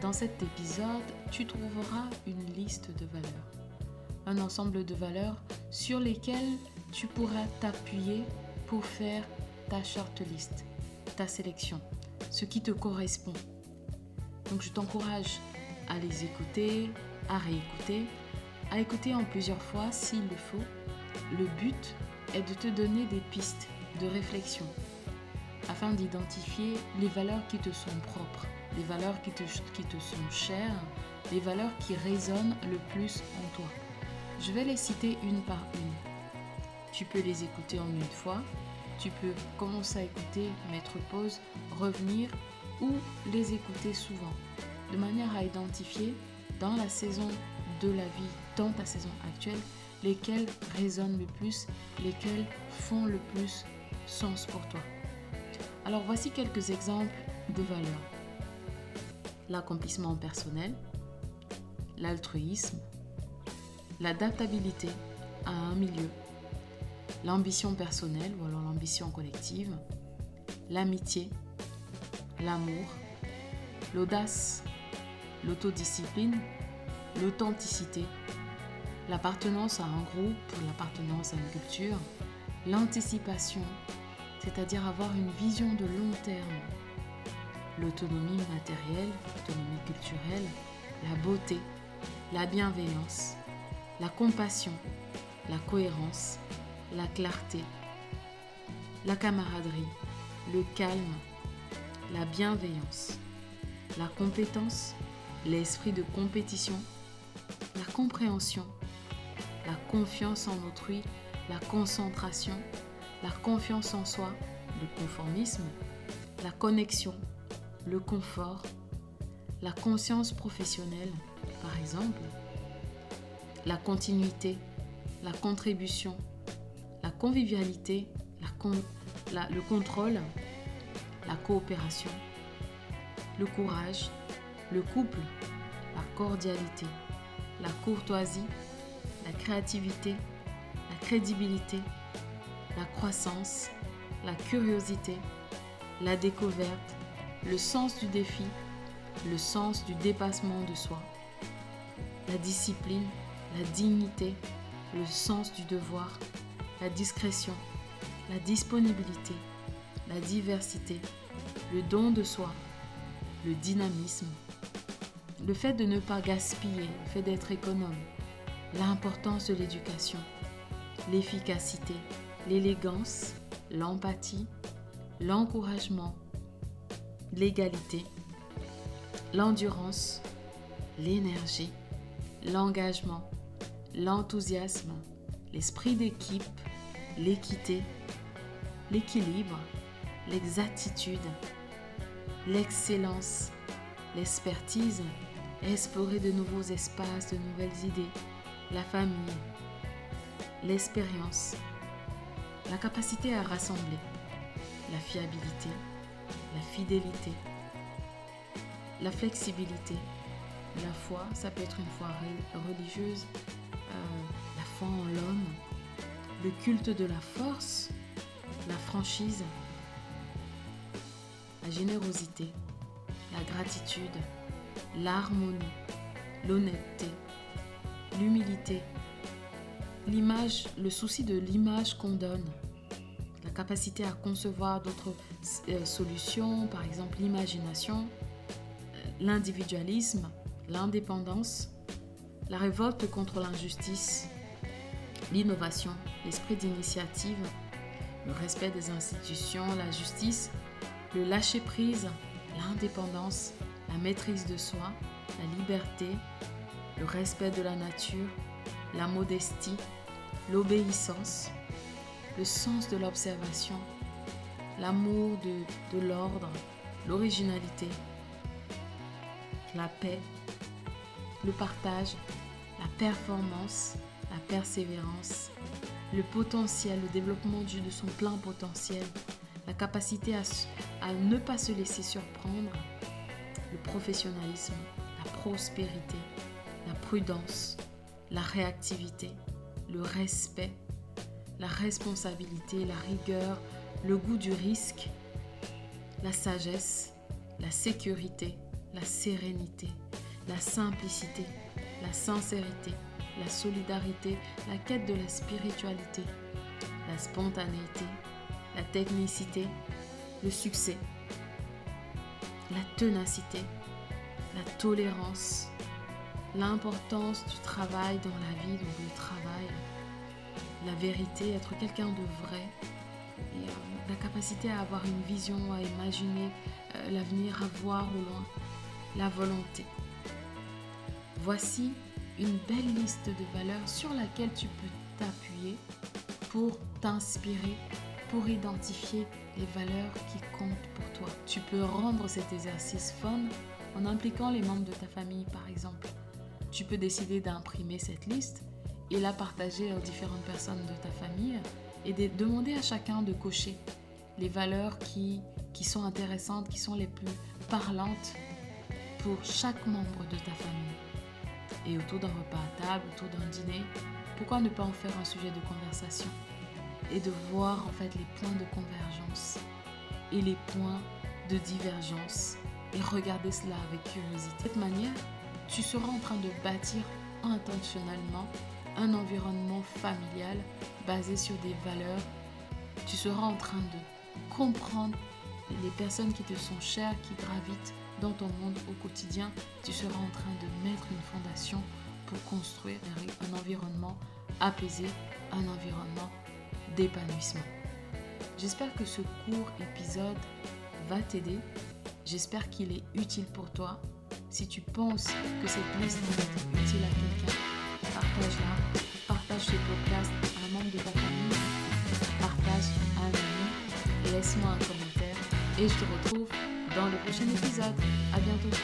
Dans cet épisode, tu trouveras une liste de valeurs. Un ensemble de valeurs sur lesquelles tu pourras t'appuyer pour faire ta shortlist, ta sélection, ce qui te correspond. Donc je t'encourage à les écouter, à réécouter, à écouter en plusieurs fois s'il le faut. Le but est de te donner des pistes de réflexion afin d'identifier les valeurs qui te sont propres, les valeurs qui te, sont chères, les valeurs qui résonnent le plus en toi. Je vais les citer une par une. Tu peux les écouter en une fois, tu peux commencer à écouter, mettre pause, revenir ou les écouter souvent, de manière à identifier dans la saison de la vie, dans ta saison actuelle, lesquelles résonnent le plus, lesquelles font le plus sens pour toi. Alors voici quelques exemples de valeurs. L'accomplissement personnel, l'altruisme, l'adaptabilité à un milieu, l'ambition personnelle ou alors l'ambition collective, l'amitié, l'amour, l'audace, l'autodiscipline, l'authenticité, l'appartenance à un groupe, l'appartenance à une culture, l'anticipation, c'est-à-dire avoir une vision de long terme, l'autonomie matérielle, l'autonomie culturelle, la beauté, la bienveillance, la compassion, la cohérence, la clarté, la camaraderie, le calme, la bienveillance, la compétence, l'esprit de compétition, la compréhension, la confiance en autrui, la concentration, la confiance en soi, le conformisme, la connexion, le confort, la conscience professionnelle, par exemple, la continuité, la contribution, la convivialité, le contrôle, la coopération, le courage, le couple, la cordialité, la courtoisie, la créativité, la crédibilité, la croissance, la curiosité, la découverte, le sens du défi, le sens du dépassement de soi, la discipline, la dignité, le sens du devoir, la discrétion, la disponibilité, la diversité, le don de soi, le dynamisme, le fait de ne pas gaspiller, le fait d'être économe, l'importance de l'éducation, l'efficacité, l'élégance, l'empathie, l'encouragement, l'égalité, l'endurance, l'énergie, l'engagement, l'enthousiasme, l'esprit d'équipe, l'équité, l'équilibre, l'exactitude, l'excellence, l'expertise, explorer de nouveaux espaces, de nouvelles idées, la famille, l'expérience, la capacité à rassembler, la fiabilité, la fidélité, la flexibilité, la foi, ça peut être une foi religieuse, euh, la foi en l'homme, le culte de la force, la franchise, la générosité, la gratitude, l'harmonie, l'honnêteté, l'humilité, l'image, le souci de l'image qu'on donne, la capacité à concevoir d'autres euh, solutions, par exemple l'imagination, euh, l'individualisme, l'indépendance, la révolte contre l'injustice, l'innovation, l'esprit d'initiative, le respect des institutions, la justice, le lâcher-prise, l'indépendance, la maîtrise de soi, la liberté, le respect de la nature, la modestie, l'obéissance, le sens de l'observation, l'amour de, l'ordre, l'originalité, la paix, le partage, la performance, la persévérance, le potentiel, le développement de son plein potentiel, la capacité à, à ne pas se laisser surprendre, le professionnalisme, la prospérité, la prudence, la réactivité, le respect, la responsabilité, la rigueur, le goût du risque, la sagesse, la sécurité, la sérénité, la simplicité, la sincérité, la solidarité, la quête de la spiritualité, la spontanéité, la technicité, le succès, la ténacité, la tolérance, l'importance du travail dans la vie, donc le travail, la vérité, être quelqu'un de vrai, et, euh, la capacité à avoir une vision, à imaginer euh, l'avenir, à voir au loin, la volonté. Voici une belle liste de valeurs sur laquelle tu peux t'appuyer pour t'inspirer, pour identifier les valeurs qui comptent pour toi. Tu peux rendre cet exercice fun en impliquant les membres de ta famille par exemple. Tu peux décider d'imprimer cette liste et la partager aux différentes personnes de ta famille et de demander à chacun de cocher les valeurs qui, qui sont intéressantes, qui sont les plus parlantes pour chaque membre de ta famille et autour d'un repas à table, autour d'un dîner, pourquoi ne pas en faire un sujet de conversation et de voir en fait les points de convergence et les points de divergence et regarder cela avec curiosité. De cette manière, tu seras en train de bâtir intentionnellement un environnement familial basé sur des valeurs. Tu seras en train de comprendre les personnes qui te sont chères, qui gravitent dans ton monde au quotidien, tu seras en train de mettre une fondation pour construire un environnement apaisé, un environnement d'épanouissement. J'espère que ce court épisode va t'aider. J'espère qu'il est utile pour toi. Si tu penses que cette liste va être utile à quelqu'un, partage-la. Partage ce podcast à un membre de ta famille. Partage à un ami. Laisse-moi un commentaire. Et je te retrouve dans le prochain épisode. À bientôt.